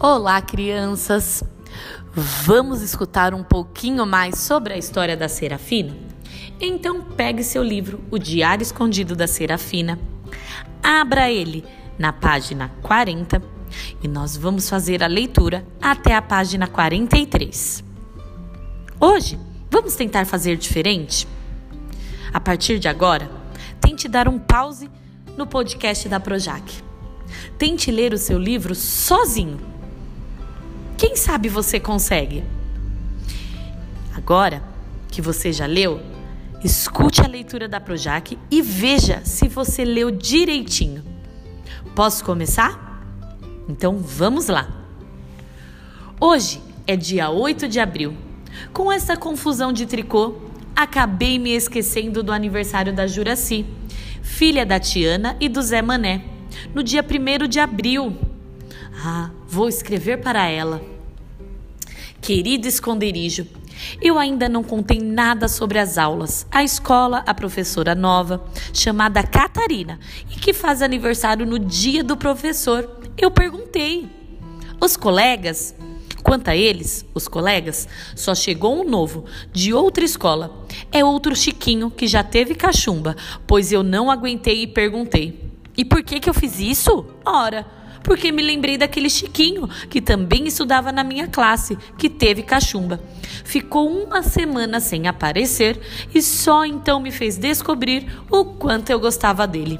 Olá, crianças! Vamos escutar um pouquinho mais sobre a história da Serafina? Então, pegue seu livro, O Diário Escondido da Serafina, abra ele na página 40 e nós vamos fazer a leitura até a página 43. Hoje, vamos tentar fazer diferente? A partir de agora, tente dar um pause no podcast da Projac. Tente ler o seu livro sozinho quem sabe você consegue? Agora que você já leu, escute a leitura da Projac e veja se você leu direitinho. Posso começar? Então vamos lá. Hoje é dia 8 de abril. Com essa confusão de tricô, acabei me esquecendo do aniversário da Juraci, filha da Tiana e do Zé Mané, no dia 1 de abril. Ah, vou escrever para ela. Querido esconderijo, eu ainda não contei nada sobre as aulas. A escola, a professora nova, chamada Catarina, e que faz aniversário no dia do professor. Eu perguntei. Os colegas, quanto a eles, os colegas, só chegou um novo, de outra escola. É outro Chiquinho que já teve cachumba, pois eu não aguentei e perguntei. E por que que eu fiz isso? Ora, porque me lembrei daquele Chiquinho, que também estudava na minha classe, que teve cachumba. Ficou uma semana sem aparecer e só então me fez descobrir o quanto eu gostava dele.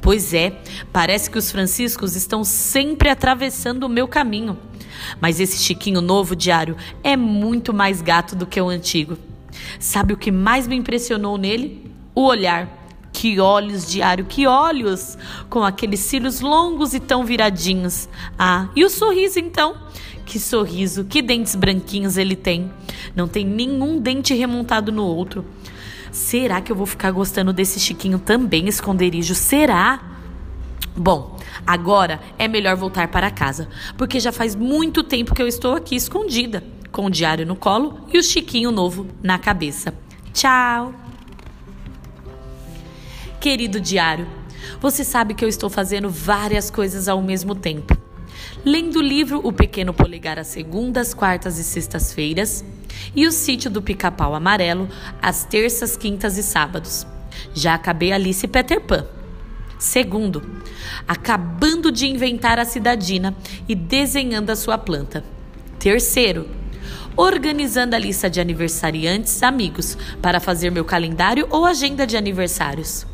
Pois é, parece que os franciscos estão sempre atravessando o meu caminho. Mas esse Chiquinho novo diário é muito mais gato do que o antigo. Sabe o que mais me impressionou nele? O olhar. Que olhos, diário, que olhos! Com aqueles cílios longos e tão viradinhos. Ah, e o sorriso então? Que sorriso, que dentes branquinhos ele tem. Não tem nenhum dente remontado no outro. Será que eu vou ficar gostando desse Chiquinho também, esconderijo? Será? Bom, agora é melhor voltar para casa, porque já faz muito tempo que eu estou aqui escondida, com o diário no colo e o Chiquinho novo na cabeça. Tchau! Querido diário, você sabe que eu estou fazendo várias coisas ao mesmo tempo. Lendo o livro O Pequeno Polegar às segundas, quartas e sextas-feiras e O Sítio do Pica-Pau Amarelo às terças, quintas e sábados. Já acabei Alice Peter Pan. Segundo, acabando de inventar a cidadina e desenhando a sua planta. Terceiro, organizando a lista de aniversariantes amigos para fazer meu calendário ou agenda de aniversários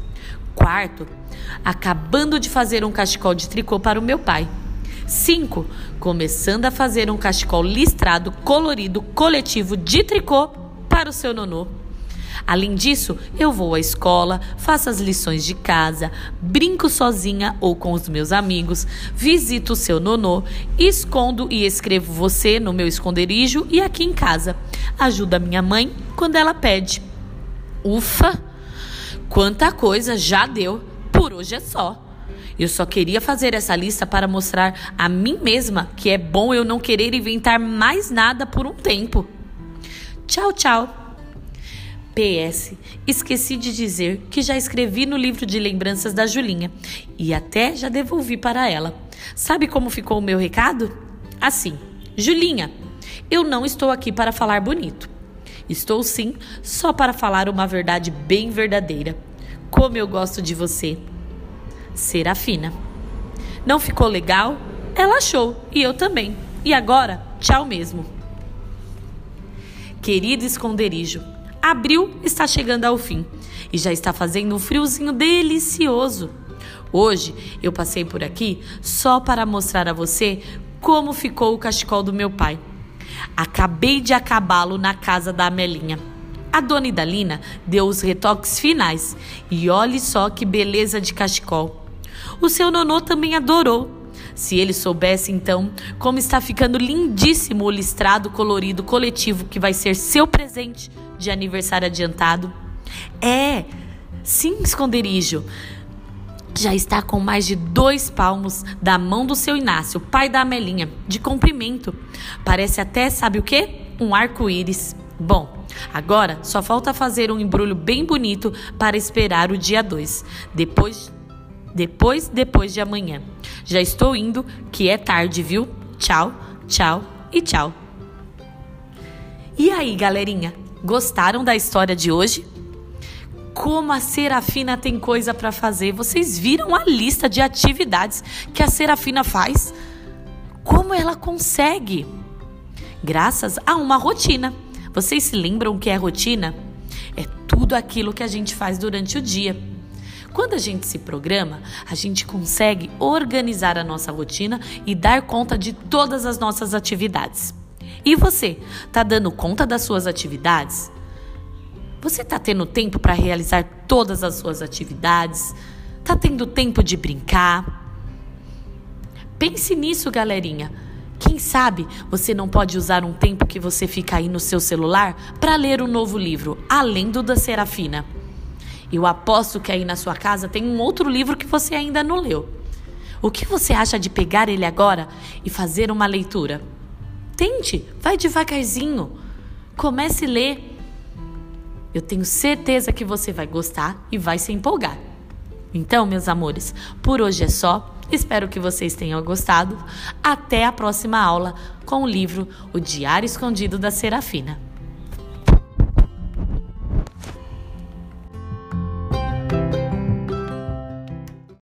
quarto, acabando de fazer um cachecol de tricô para o meu pai. 5. Começando a fazer um cachecol listrado, colorido, coletivo de tricô para o seu nonô. Além disso, eu vou à escola, faço as lições de casa, brinco sozinha ou com os meus amigos, visito o seu nonô, escondo e escrevo você no meu esconderijo e aqui em casa. Ajuda minha mãe quando ela pede. Ufa! Quanta coisa já deu, por hoje é só. Eu só queria fazer essa lista para mostrar a mim mesma que é bom eu não querer inventar mais nada por um tempo. Tchau, tchau. PS, esqueci de dizer que já escrevi no livro de lembranças da Julinha e até já devolvi para ela. Sabe como ficou o meu recado? Assim: Julinha, eu não estou aqui para falar bonito. Estou sim, só para falar uma verdade bem verdadeira. Como eu gosto de você. Serafina. Não ficou legal? Ela achou, e eu também. E agora, tchau mesmo. Querido esconderijo, abril está chegando ao fim e já está fazendo um friozinho delicioso. Hoje eu passei por aqui só para mostrar a você como ficou o cachecol do meu pai. Acabei de acabá-lo na casa da Amelinha. A dona Idalina deu os retoques finais e olhe só que beleza de cachecol. O seu nonô também adorou. Se ele soubesse então como está ficando lindíssimo o listrado colorido coletivo que vai ser seu presente de aniversário adiantado. É, sim, esconderijo já está com mais de dois palmos da mão do seu Inácio, pai da Amelinha, de comprimento. Parece até, sabe o que? Um arco-íris. Bom, agora só falta fazer um embrulho bem bonito para esperar o dia 2. Depois, depois, depois de amanhã. Já estou indo, que é tarde, viu? Tchau, tchau e tchau. E aí, galerinha, gostaram da história de hoje? Como a Serafina tem coisa para fazer? Vocês viram a lista de atividades que a Serafina faz? Como ela consegue? Graças a uma rotina. Vocês se lembram o que é rotina? É tudo aquilo que a gente faz durante o dia. Quando a gente se programa, a gente consegue organizar a nossa rotina e dar conta de todas as nossas atividades. E você, tá dando conta das suas atividades? Você tá tendo tempo para realizar todas as suas atividades? Tá tendo tempo de brincar? Pense nisso, galerinha. Quem sabe você não pode usar um tempo que você fica aí no seu celular para ler um novo livro, além do da Serafina. Eu aposto que aí na sua casa tem um outro livro que você ainda não leu. O que você acha de pegar ele agora e fazer uma leitura? Tente, vai devagarzinho. Comece a ler. Eu tenho certeza que você vai gostar e vai se empolgar. Então, meus amores, por hoje é só. Espero que vocês tenham gostado. Até a próxima aula com o livro O Diário Escondido da Serafina.